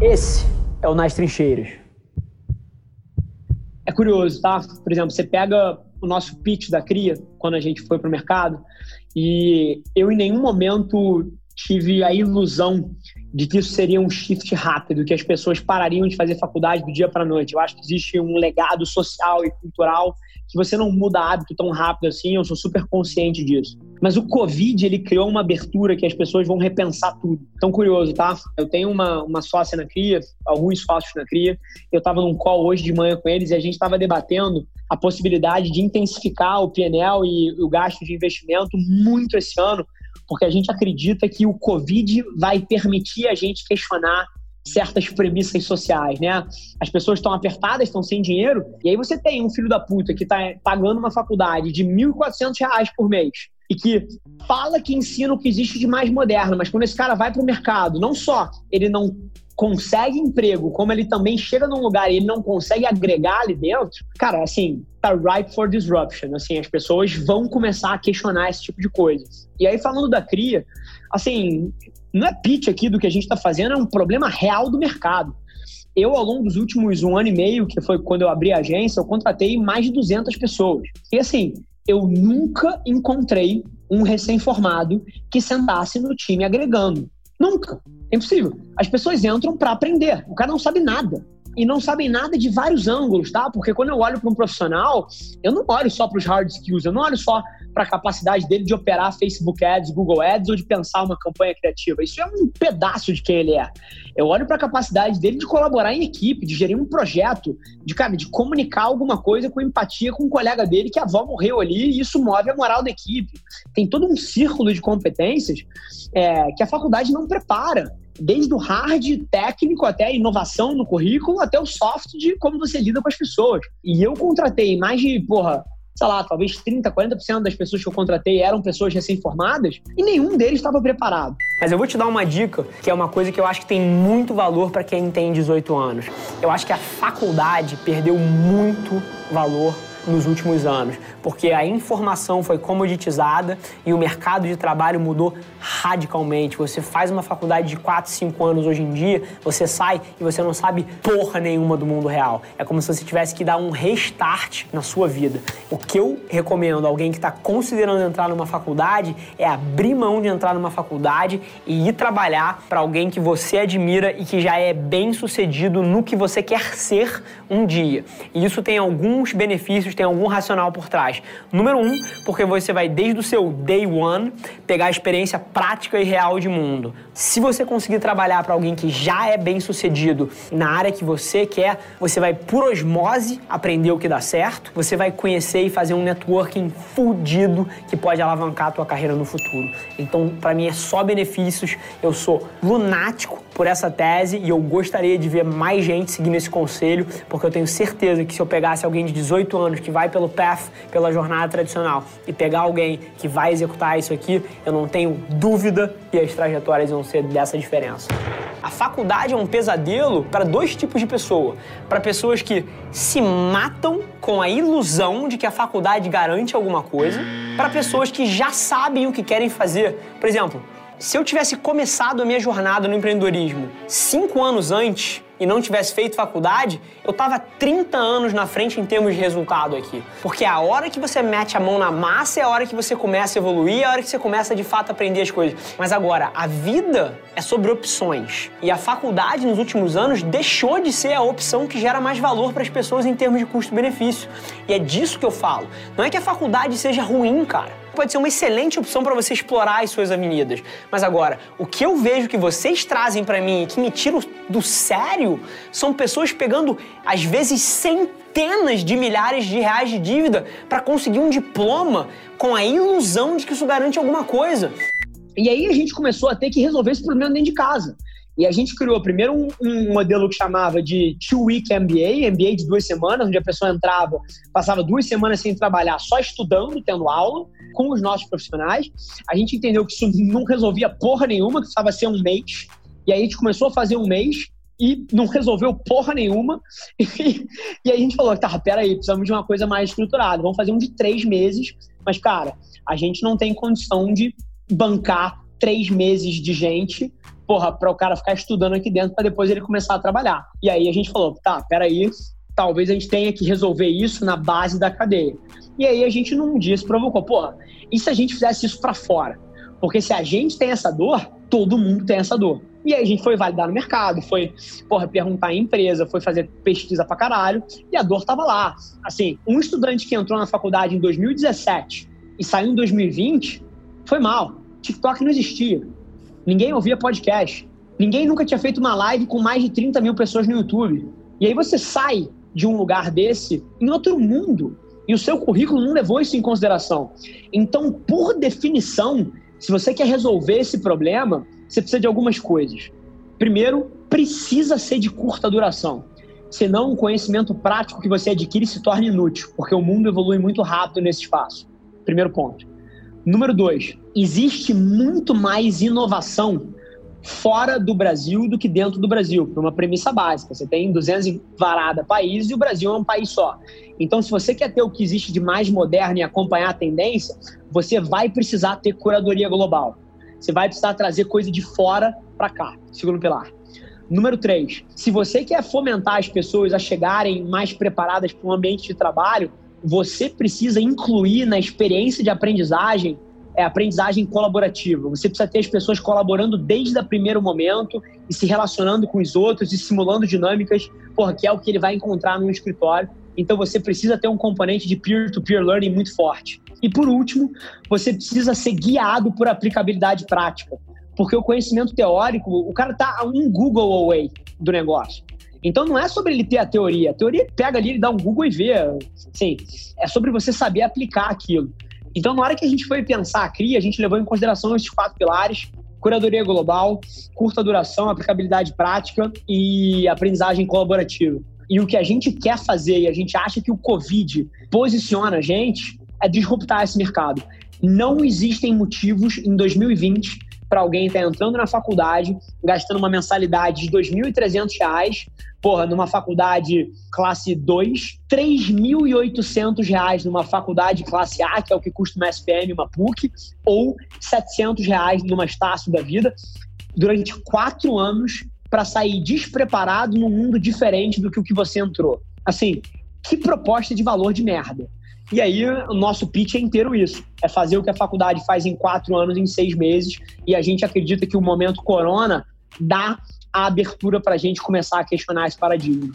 Esse é o Nas Trincheiras. É curioso, tá? Por exemplo, você pega o nosso pitch da CRIA, quando a gente foi para o mercado, e eu em nenhum momento tive a ilusão de que isso seria um shift rápido, que as pessoas parariam de fazer faculdade do dia para a noite. Eu acho que existe um legado social e cultural que você não muda hábito tão rápido assim, eu sou super consciente disso. Mas o Covid, ele criou uma abertura que as pessoas vão repensar tudo. Tão curioso, tá? Eu tenho uma, uma sócia na CRIA, alguns sócios na CRIA, eu estava num call hoje de manhã com eles e a gente estava debatendo a possibilidade de intensificar o PNL e o gasto de investimento muito esse ano porque a gente acredita que o Covid vai permitir a gente questionar certas premissas sociais, né? As pessoas estão apertadas, estão sem dinheiro, e aí você tem um filho da puta que está pagando uma faculdade de R$ 1.400 por mês e que fala que ensina o que existe de mais moderno, mas quando esse cara vai para o mercado, não só ele não consegue emprego, como ele também chega num lugar e ele não consegue agregar ali dentro, cara, assim, tá ripe for disruption. Assim, as pessoas vão começar a questionar esse tipo de coisas. E aí, falando da cria, assim, não é pitch aqui do que a gente está fazendo, é um problema real do mercado. Eu, ao longo dos últimos um ano e meio, que foi quando eu abri a agência, eu contratei mais de 200 pessoas. E assim, eu nunca encontrei um recém-formado que sentasse no time agregando. Nunca. É impossível. As pessoas entram para aprender. O cara não sabe nada. E não sabem nada de vários ângulos, tá? Porque quando eu olho para um profissional, eu não olho só para os hard skills, eu não olho só para a capacidade dele de operar Facebook Ads, Google Ads ou de pensar uma campanha criativa. Isso é um pedaço de quem ele é. Eu olho para a capacidade dele de colaborar em equipe, de gerir um projeto, de, cara, de comunicar alguma coisa com empatia com um colega dele que a avó morreu ali e isso move a moral da equipe. Tem todo um círculo de competências é, que a faculdade não prepara desde o hard técnico até a inovação no currículo, até o soft de como você lida com as pessoas. E eu contratei mais de, porra, sei lá, talvez 30, 40% das pessoas que eu contratei eram pessoas recém-formadas e nenhum deles estava preparado. Mas eu vou te dar uma dica, que é uma coisa que eu acho que tem muito valor para quem tem 18 anos. Eu acho que a faculdade perdeu muito valor nos últimos anos, porque a informação foi comoditizada e o mercado de trabalho mudou radicalmente. Você faz uma faculdade de 4, 5 anos hoje em dia, você sai e você não sabe porra nenhuma do mundo real. É como se você tivesse que dar um restart na sua vida. O que eu recomendo a alguém que está considerando entrar numa faculdade é abrir mão de entrar numa faculdade e ir trabalhar para alguém que você admira e que já é bem sucedido no que você quer ser um dia. E isso tem alguns benefícios, tem algum racional por trás. Número um, porque você vai desde o seu day one pegar a experiência prática e real de mundo. Se você conseguir trabalhar para alguém que já é bem sucedido na área que você quer, você vai por osmose aprender o que dá certo, você vai conhecer e fazer um networking fudido que pode alavancar a tua carreira no futuro. Então, para mim é só benefícios. Eu sou lunático por essa tese e eu gostaria de ver mais gente seguindo esse conselho, porque eu tenho certeza que se eu pegasse alguém de 18 anos que vai pelo path, pela jornada tradicional, e pegar alguém que vai executar isso aqui, eu não tenho dúvida que as trajetórias vão ser dessa diferença. A faculdade é um pesadelo para dois tipos de pessoa. Para pessoas que se matam com a ilusão de que a faculdade garante alguma coisa, para pessoas que já sabem o que querem fazer. Por exemplo, se eu tivesse começado a minha jornada no empreendedorismo cinco anos antes e não tivesse feito faculdade, eu tava 30 anos na frente em termos de resultado aqui. Porque a hora que você mete a mão na massa é a hora que você começa a evoluir, é a hora que você começa de fato a aprender as coisas. Mas agora, a vida é sobre opções. E a faculdade nos últimos anos deixou de ser a opção que gera mais valor para as pessoas em termos de custo-benefício. E é disso que eu falo. Não é que a faculdade seja ruim, cara pode ser uma excelente opção para você explorar as suas avenidas. Mas agora, o que eu vejo que vocês trazem para mim e que me tiram do sério são pessoas pegando, às vezes, centenas de milhares de reais de dívida para conseguir um diploma com a ilusão de que isso garante alguma coisa. E aí a gente começou a ter que resolver esse problema dentro de casa. E a gente criou primeiro um, um, modelo que chamava de two-week MBA, MBA de duas semanas, onde a pessoa entrava, passava duas semanas sem trabalhar, só estudando, tendo aula com os nossos profissionais. A gente entendeu que isso não resolvia porra nenhuma, que precisava ser um mês. E aí a gente começou a fazer um mês e não resolveu porra nenhuma. E, aí a gente falou, tá, peraí, precisamos de uma coisa mais estruturada. Vamos fazer um de três meses. Mas, cara, a gente não tem condição de bancar três meses de gente porra, para o cara ficar estudando aqui dentro para depois ele começar a trabalhar. E aí a gente falou, tá, peraí, talvez a gente tenha que resolver isso na base da cadeia. E aí a gente num dia se provocou, porra, e se a gente fizesse isso para fora? Porque se a gente tem essa dor, todo mundo tem essa dor. E aí a gente foi validar no mercado, foi, porra, perguntar em empresa, foi fazer pesquisa pra caralho, e a dor tava lá. Assim, um estudante que entrou na faculdade em 2017 e saiu em 2020, foi mal. TikTok não existia. Ninguém ouvia podcast. Ninguém nunca tinha feito uma live com mais de 30 mil pessoas no YouTube. E aí você sai de um lugar desse em outro mundo. E o seu currículo não levou isso em consideração. Então, por definição, se você quer resolver esse problema, você precisa de algumas coisas. Primeiro, precisa ser de curta duração. Senão, o conhecimento prático que você adquire se torna inútil, porque o mundo evolui muito rápido nesse espaço. Primeiro ponto. Número dois, existe muito mais inovação fora do Brasil do que dentro do Brasil, por uma premissa básica. Você tem 200 e varada países e o Brasil é um país só. Então, se você quer ter o que existe de mais moderno e acompanhar a tendência, você vai precisar ter curadoria global. Você vai precisar trazer coisa de fora para cá. Segundo pilar. Número três, se você quer fomentar as pessoas a chegarem mais preparadas para um ambiente de trabalho, você precisa incluir na experiência de aprendizagem é aprendizagem colaborativa. Você precisa ter as pessoas colaborando desde o primeiro momento e se relacionando com os outros e simulando dinâmicas, porra, que é o que ele vai encontrar no escritório. Então você precisa ter um componente de peer-to-peer -peer learning muito forte. E por último, você precisa ser guiado por aplicabilidade prática. Porque o conhecimento teórico, o cara tá a um Google away do negócio. Então não é sobre ele ter a teoria. A teoria pega ali, ele dá um Google e vê. Sim, é sobre você saber aplicar aquilo. Então, na hora que a gente foi pensar a CRI, a gente levou em consideração esses quatro pilares: curadoria global, curta duração, aplicabilidade prática e aprendizagem colaborativa. E o que a gente quer fazer, e a gente acha que o Covid posiciona a gente, é disruptar esse mercado. Não existem motivos em 2020 para alguém estar tá entrando na faculdade, gastando uma mensalidade de R$ 2.300, porra, numa faculdade classe 2, R$ 3.800 numa faculdade classe A, que é o que custa uma SPM, uma PUC, ou 700 reais numa Estácio da vida, durante quatro anos para sair despreparado num mundo diferente do que o que você entrou. Assim, que proposta de valor de merda. E aí, o nosso pitch é inteiro isso. É fazer o que a faculdade faz em quatro anos, em seis meses. E a gente acredita que o momento corona dá a abertura para a gente começar a questionar esse paradigma.